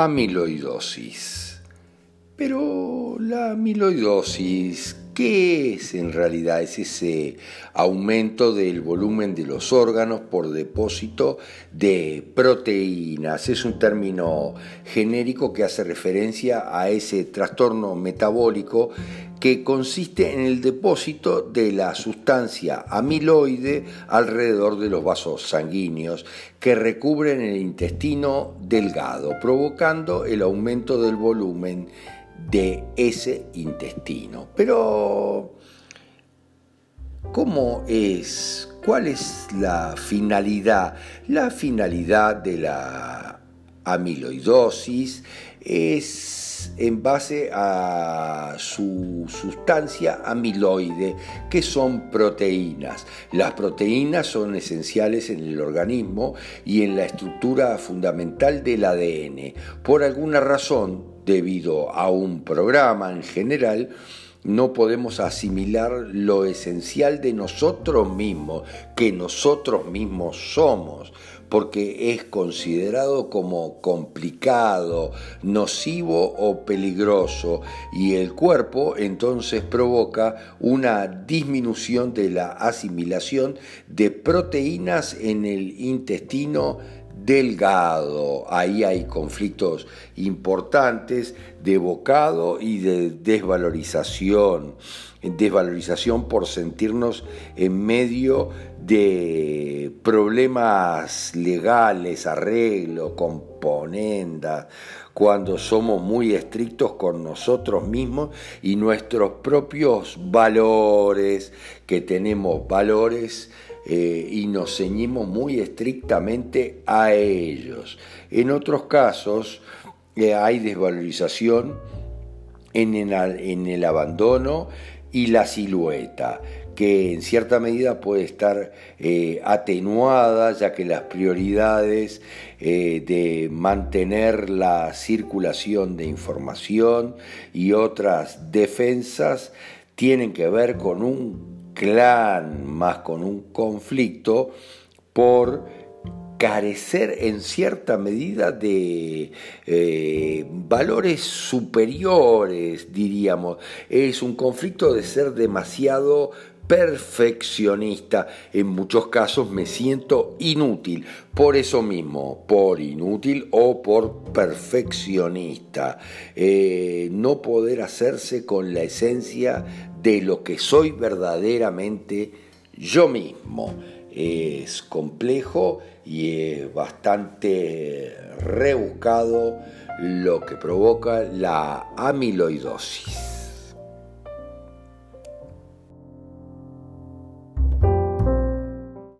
Amiloidosis. Pero la amiloidosis, ¿qué es en realidad? Es ese aumento del volumen de los órganos por depósito de proteínas. Es un término genérico que hace referencia a ese trastorno metabólico que consiste en el depósito de la sustancia amiloide alrededor de los vasos sanguíneos que recubren el intestino delgado, provocando el aumento del volumen de ese intestino. Pero, ¿cómo es? ¿Cuál es la finalidad? La finalidad de la amiloidosis es en base a su sustancia amiloide, que son proteínas. Las proteínas son esenciales en el organismo y en la estructura fundamental del ADN. Por alguna razón, debido a un programa en general, no podemos asimilar lo esencial de nosotros mismos, que nosotros mismos somos porque es considerado como complicado, nocivo o peligroso y el cuerpo entonces provoca una disminución de la asimilación de proteínas en el intestino delgado. Ahí hay conflictos importantes de bocado y de desvalorización. Desvalorización por sentirnos en medio de problemas legales, arreglo, componendas, cuando somos muy estrictos con nosotros mismos y nuestros propios valores, que tenemos valores eh, y nos ceñimos muy estrictamente a ellos. En otros casos eh, hay desvalorización en el abandono y la silueta que en cierta medida puede estar eh, atenuada, ya que las prioridades de mantener la circulación de información y otras defensas tienen que ver con un clan, más con un conflicto por carecer en cierta medida de eh, valores superiores, diríamos. Es un conflicto de ser demasiado perfeccionista. En muchos casos me siento inútil, por eso mismo, por inútil o por perfeccionista. Eh, no poder hacerse con la esencia de lo que soy verdaderamente yo mismo. Es complejo y es bastante rebuscado lo que provoca la amiloidosis.